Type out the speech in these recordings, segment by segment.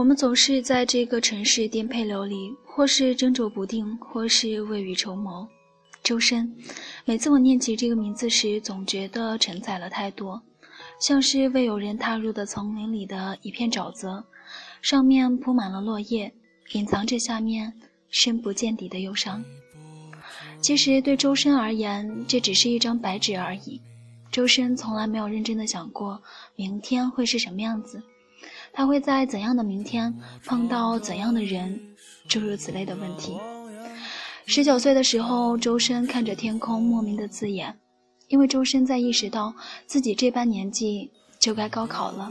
我们总是在这个城市颠沛流离，或是斟酌不定，或是未雨绸缪。周深，每次我念起这个名字时，总觉得承载了太多，像是未有人踏入的丛林里的一片沼泽，上面铺满了落叶，隐藏着下面深不见底的忧伤。其实对周深而言，这只是一张白纸而已。周深从来没有认真的想过明天会是什么样子。他会在怎样的明天碰到怎样的人，诸如此类的问题。十九岁的时候，周深看着天空，莫名的刺眼，因为周深在意识到自己这般年纪就该高考了。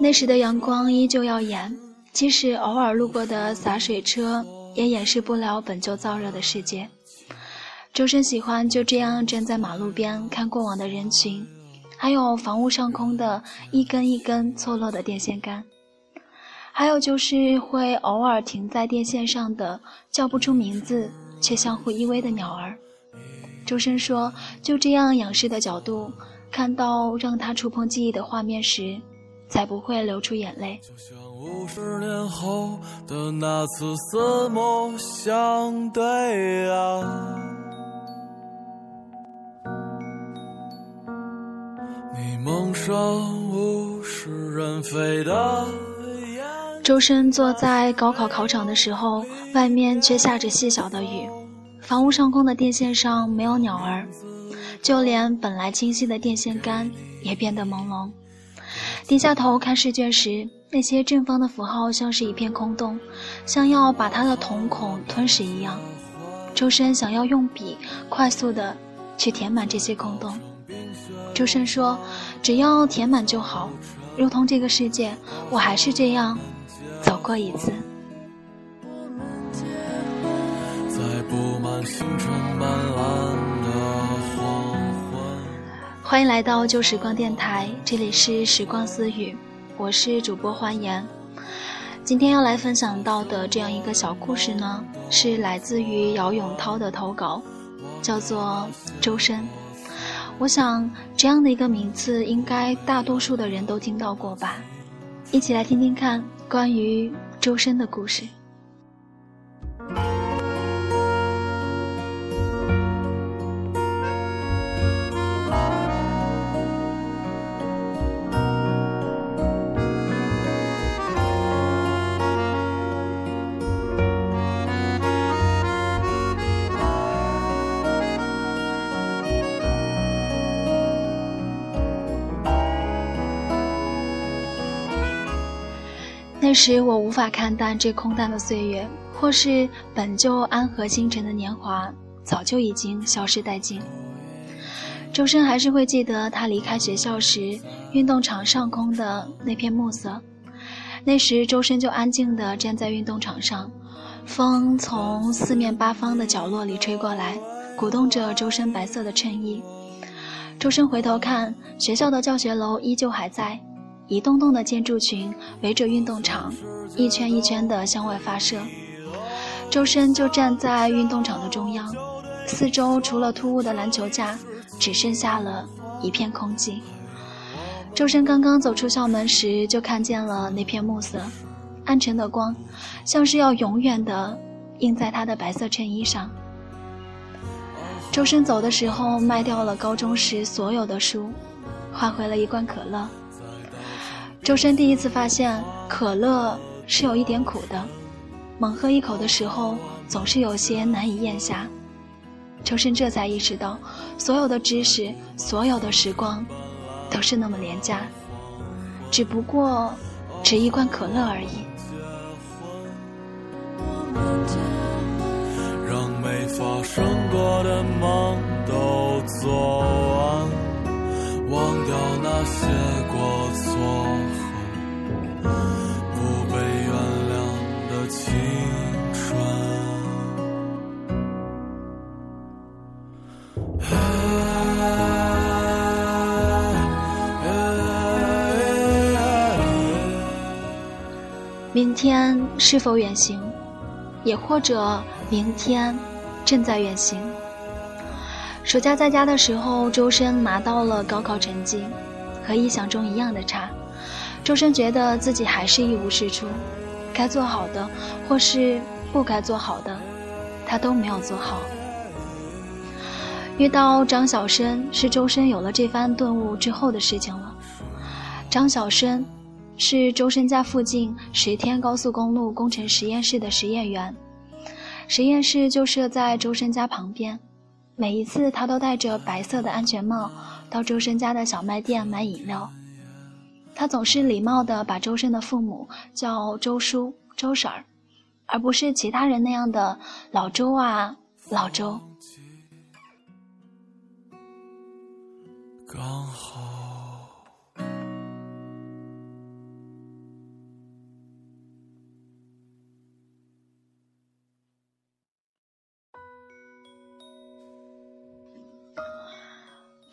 那时的阳光依旧耀眼，即使偶尔路过的洒水车也掩饰不了本就燥热的世界。周深喜欢就这样站在马路边看过往的人群。还有房屋上空的一根一根错落的电线杆，还有就是会偶尔停在电线上的叫不出名字却相互依偎的鸟儿。周深说：“就这样仰视的角度，看到让他触碰记忆的画面时，才不会流出眼泪。”就像五十年后的那次四目相对啊。周深坐在高考考场的时候，外面却下着细小的雨，房屋上空的电线上没有鸟儿，就连本来清晰的电线杆也变得朦胧。低下头看试卷时，那些正方的符号像是一片空洞，像要把他的瞳孔吞噬一样。周深想要用笔快速的去填满这些空洞。周深说：“只要填满就好，如同这个世界，我还是这样走过一次。”欢迎来到旧时光电台，这里是时光私语，我是主播欢颜。今天要来分享到的这样一个小故事呢，是来自于姚永涛的投稿，叫做《周深》。我想，这样的一个名字，应该大多数的人都听到过吧？一起来听听看关于周深的故事。时我无法看淡这空淡的岁月，或是本就安和星辰的年华，早就已经消失殆尽。周深还是会记得他离开学校时，运动场上空的那片暮色。那时周深就安静地站在运动场上，风从四面八方的角落里吹过来，鼓动着周深白色的衬衣。周深回头看，学校的教学楼依旧还在。一栋栋的建筑群围着运动场，一圈一圈的向外发射。周深就站在运动场的中央，四周除了突兀的篮球架，只剩下了一片空寂。周深刚刚走出校门时，就看见了那片暮色，暗沉的光，像是要永远的映在他的白色衬衣上。周深走的时候，卖掉了高中时所有的书，换回了一罐可乐。周深第一次发现可乐是有一点苦的，猛喝一口的时候总是有些难以咽下。周深这才意识到，所有的知识，所有的时光，都是那么廉价，只不过只一罐可乐而已。让没发生过的梦都做，忘掉那些过错和不被原谅的青春。明天是否远行，也或者明天正在远行。暑假在家的时候，周深拿到了高考成绩，和意想中一样的差。周深觉得自己还是一无是处，该做好的或是不该做好的，他都没有做好。遇到张小生是周深有了这番顿悟之后的事情了。张小生是周深家附近十天高速公路工程实验室的实验员，实验室就设在周深家旁边。每一次他都戴着白色的安全帽到周深家的小卖店买饮料。他总是礼貌地把周深的父母叫周叔、周婶儿，而不是其他人那样的老周啊、老周。刚好，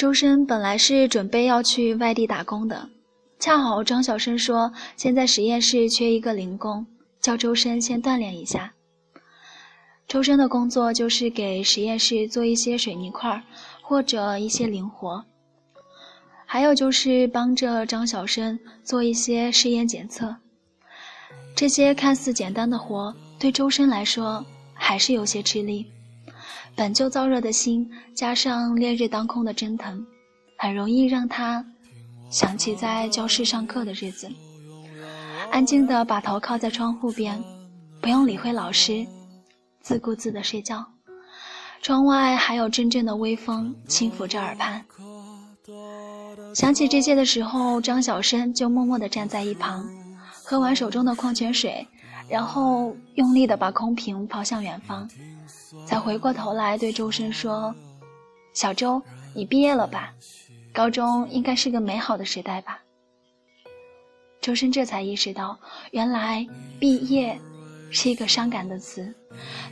周深本来是准备要去外地打工的，恰好张小生说现在实验室缺一个零工，叫周深先锻炼一下。周深的工作就是给实验室做一些水泥块或者一些零活。还有就是帮着张小生做一些试验检测，这些看似简单的活，对周深来说还是有些吃力。本就燥热的心，加上烈日当空的蒸腾，很容易让他想起在教室上课的日子。安静的把头靠在窗户边，不用理会老师，自顾自的睡觉。窗外还有阵阵的微风轻抚着耳畔。想起这些的时候，张小生就默默地站在一旁，喝完手中的矿泉水，然后用力地把空瓶抛向远方，才回过头来对周深说：“小周，你毕业了吧？高中应该是个美好的时代吧？”周深这才意识到，原来“毕业”是一个伤感的词，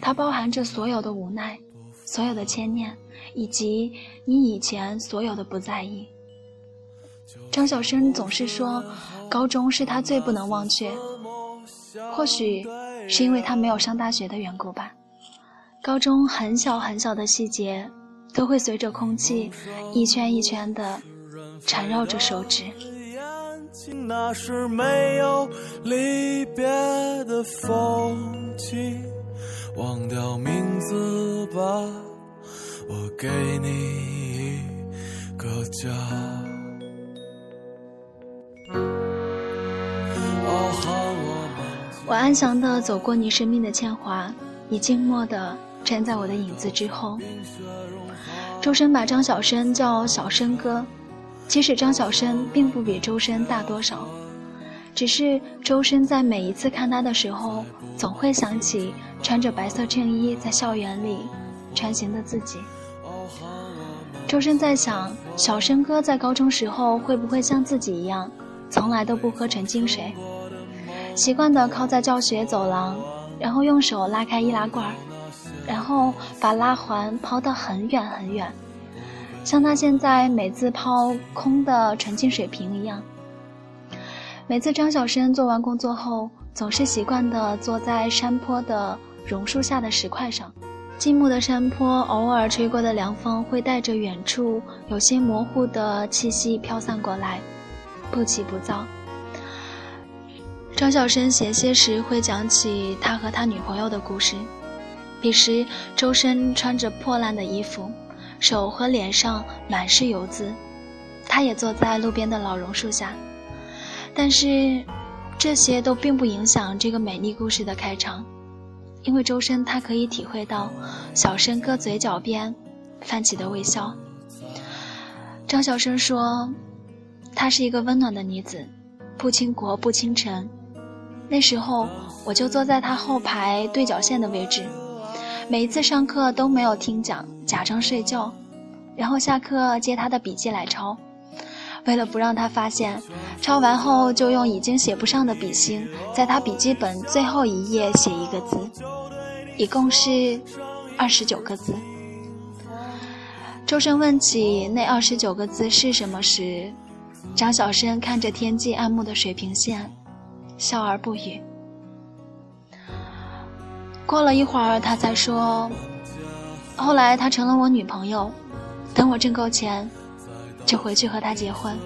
它包含着所有的无奈，所有的牵念，以及你以前所有的不在意。张小生总是说，高中是他最不能忘却。或许是因为他没有上大学的缘故吧。高中很小很小的细节，都会随着空气一圈一圈的缠绕着手指。那是没有离别的风景，忘掉名字吧，我给你一个家。我安详地走过你生命的铅华，你静默地站在我的影子之后。周深把张小生叫小生哥，其实张小生并不比周深大多少，只是周深在每一次看他的时候，总会想起穿着白色衬衣在校园里穿行的自己。周深在想，小生哥在高中时候会不会像自己一样，从来都不喝纯净水？习惯地靠在教学走廊，然后用手拉开易拉罐，然后把拉环抛得很远很远，像他现在每次抛空的纯净水瓶一样。每次张小生做完工作后，总是习惯地坐在山坡的榕树下的石块上，静穆的山坡，偶尔吹过的凉风会带着远处有些模糊的气息飘散过来，不急不躁。张小生闲些时会讲起他和他女朋友的故事。彼时，周深穿着破烂的衣服，手和脸上满是油渍。他也坐在路边的老榕树下。但是，这些都并不影响这个美丽故事的开场，因为周深他可以体会到小生哥嘴角边泛起的微笑。张小生说：“她是一个温暖的女子，不倾国不倾城。”那时候我就坐在他后排对角线的位置，每一次上课都没有听讲，假装睡觉，然后下课借他的笔记来抄。为了不让他发现，抄完后就用已经写不上的笔芯，在他笔记本最后一页写一个字，一共是二十九个字。周深问起那二十九个字是什么时，张小生看着天际暗幕的水平线。笑而不语。过了一会儿，他才说：“后来她成了我女朋友，等我挣够钱，就回去和她结婚。”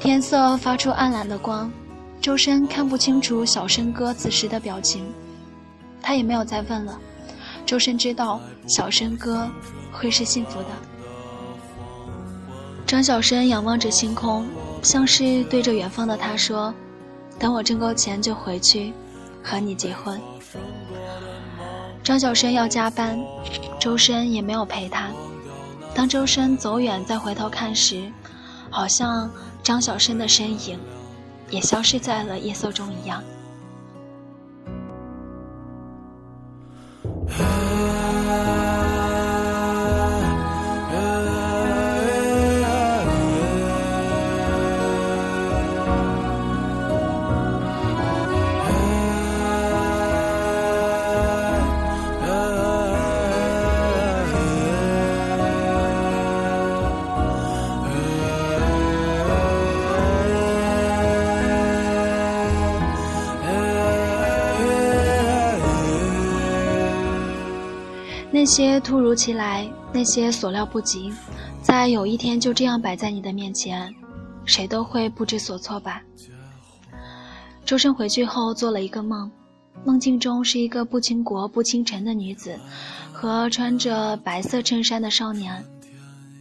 天色发出暗蓝的光，周深看不清楚小生哥此时的表情，他也没有再问了。周深知道小生哥会是幸福的。张小生仰望着星空，像是对着远方的他说：“等我挣够钱就回去，和你结婚。”张小生要加班，周深也没有陪他。当周深走远再回头看时，好像张小生的身影也消失在了夜色中一样。些突如其来，那些所料不及，在有一天就这样摆在你的面前，谁都会不知所措吧。周深回去后做了一个梦，梦境中是一个不倾国不倾城的女子，和穿着白色衬衫的少年，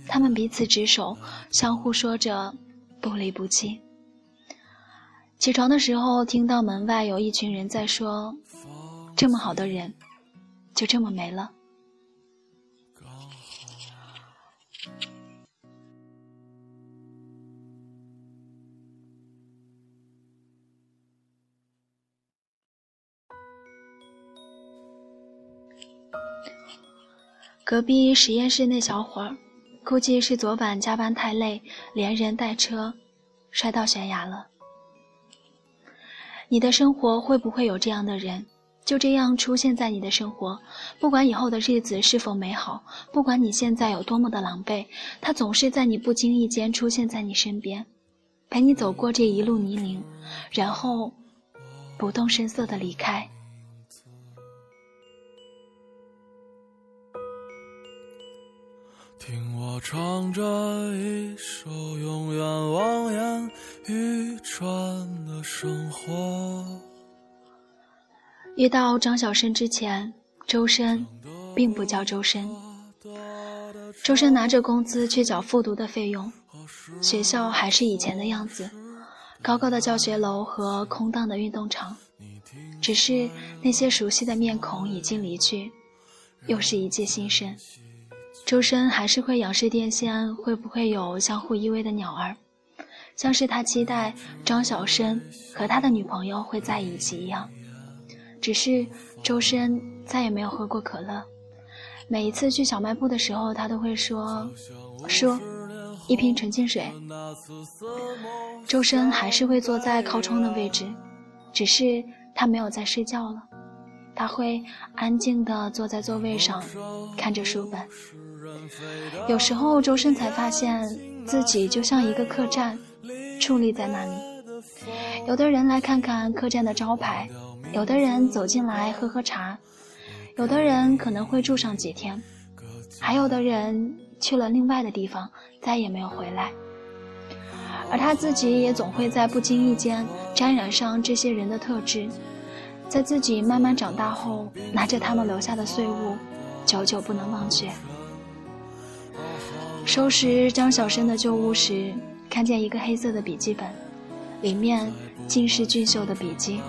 他们彼此执手，相互说着不离不弃。起床的时候，听到门外有一群人在说：“这么好的人，就这么没了。”隔壁实验室那小伙儿，估计是昨晚加班太累，连人带车摔到悬崖了。你的生活会不会有这样的人，就这样出现在你的生活？不管以后的日子是否美好，不管你现在有多么的狼狈，他总是在你不经意间出现在你身边，陪你走过这一路泥泞，然后不动声色的离开。我唱着一首永远望眼欲穿的生活。遇到张小生之前，周深并不叫周深。周深拿着工资去缴复读的费用，学校还是以前的样子，高高的教学楼和空荡的运动场，只是那些熟悉的面孔已经离去，又是一届新生。周深还是会仰视电线，会不会有相互依偎的鸟儿，像是他期待张小生和他的女朋友会在一起一样。只是周深再也没有喝过可乐，每一次去小卖部的时候，他都会说：“说一瓶纯净水。”周深还是会坐在靠窗的位置，只是他没有在睡觉了，他会安静地坐在座位上，看着书本。有时候，周深才发现自己就像一个客栈，矗立在那里。有的人来看看客栈的招牌，有的人走进来喝喝茶，有的人可能会住上几天，还有的人去了另外的地方，再也没有回来。而他自己也总会在不经意间沾染上这些人的特质，在自己慢慢长大后，拿着他们留下的碎物，久久不能忘却。收拾张小生的旧物时，看见一个黑色的笔记本，里面尽是俊秀的笔记。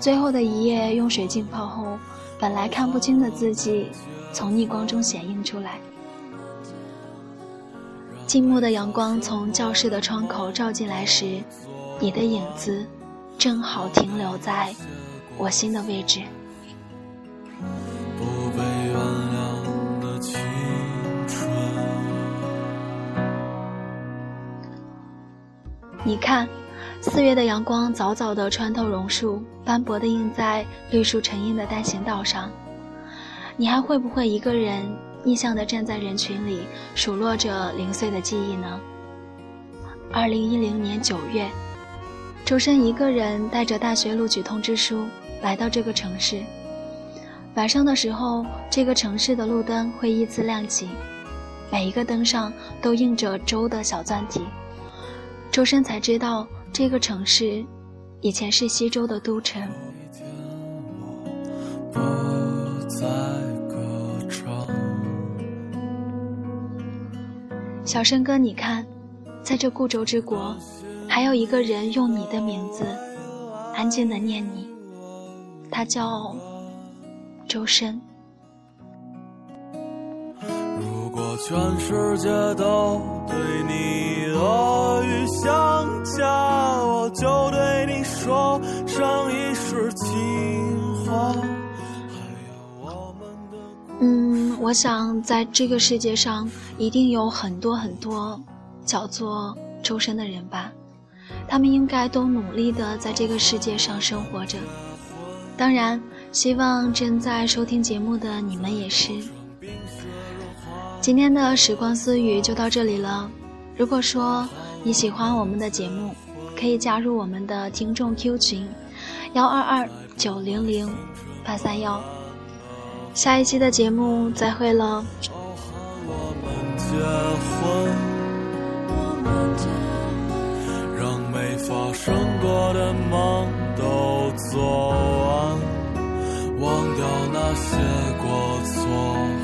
最后的一页用水浸泡后，本来看不清的字迹，从逆光中显映出来。静默的阳光从教室的窗口照进来时，你的影子正好停留在我心的位置。你看，四月的阳光早早地穿透榕树，斑驳地映在绿树成荫的单行道上。你还会不会一个人逆向地站在人群里，数落着零碎的记忆呢？二零一零年九月，周深一个人带着大学录取通知书来到这个城市。晚上的时候，这个城市的路灯会依次亮起，每一个灯上都印着“周”的小篆体。周深才知道这个城市以前是西周的都城。小生哥，你看，在这故州之国，还有一个人用你的名字安静的念你，他叫周深。全世界都对你恶语相加，我就对你说上一世情话。嗯，我想在这个世界上一定有很多很多叫做周深的人吧，他们应该都努力的在这个世界上生活着。当然，希望正在收听节目的你们也是。今天的时光私语就到这里了。如果说你喜欢我们的节目，可以加入我们的听众 Q 群：幺二二九零零八三幺。下一期的节目再会了。让没发生过的梦都做完，忘掉那些过错。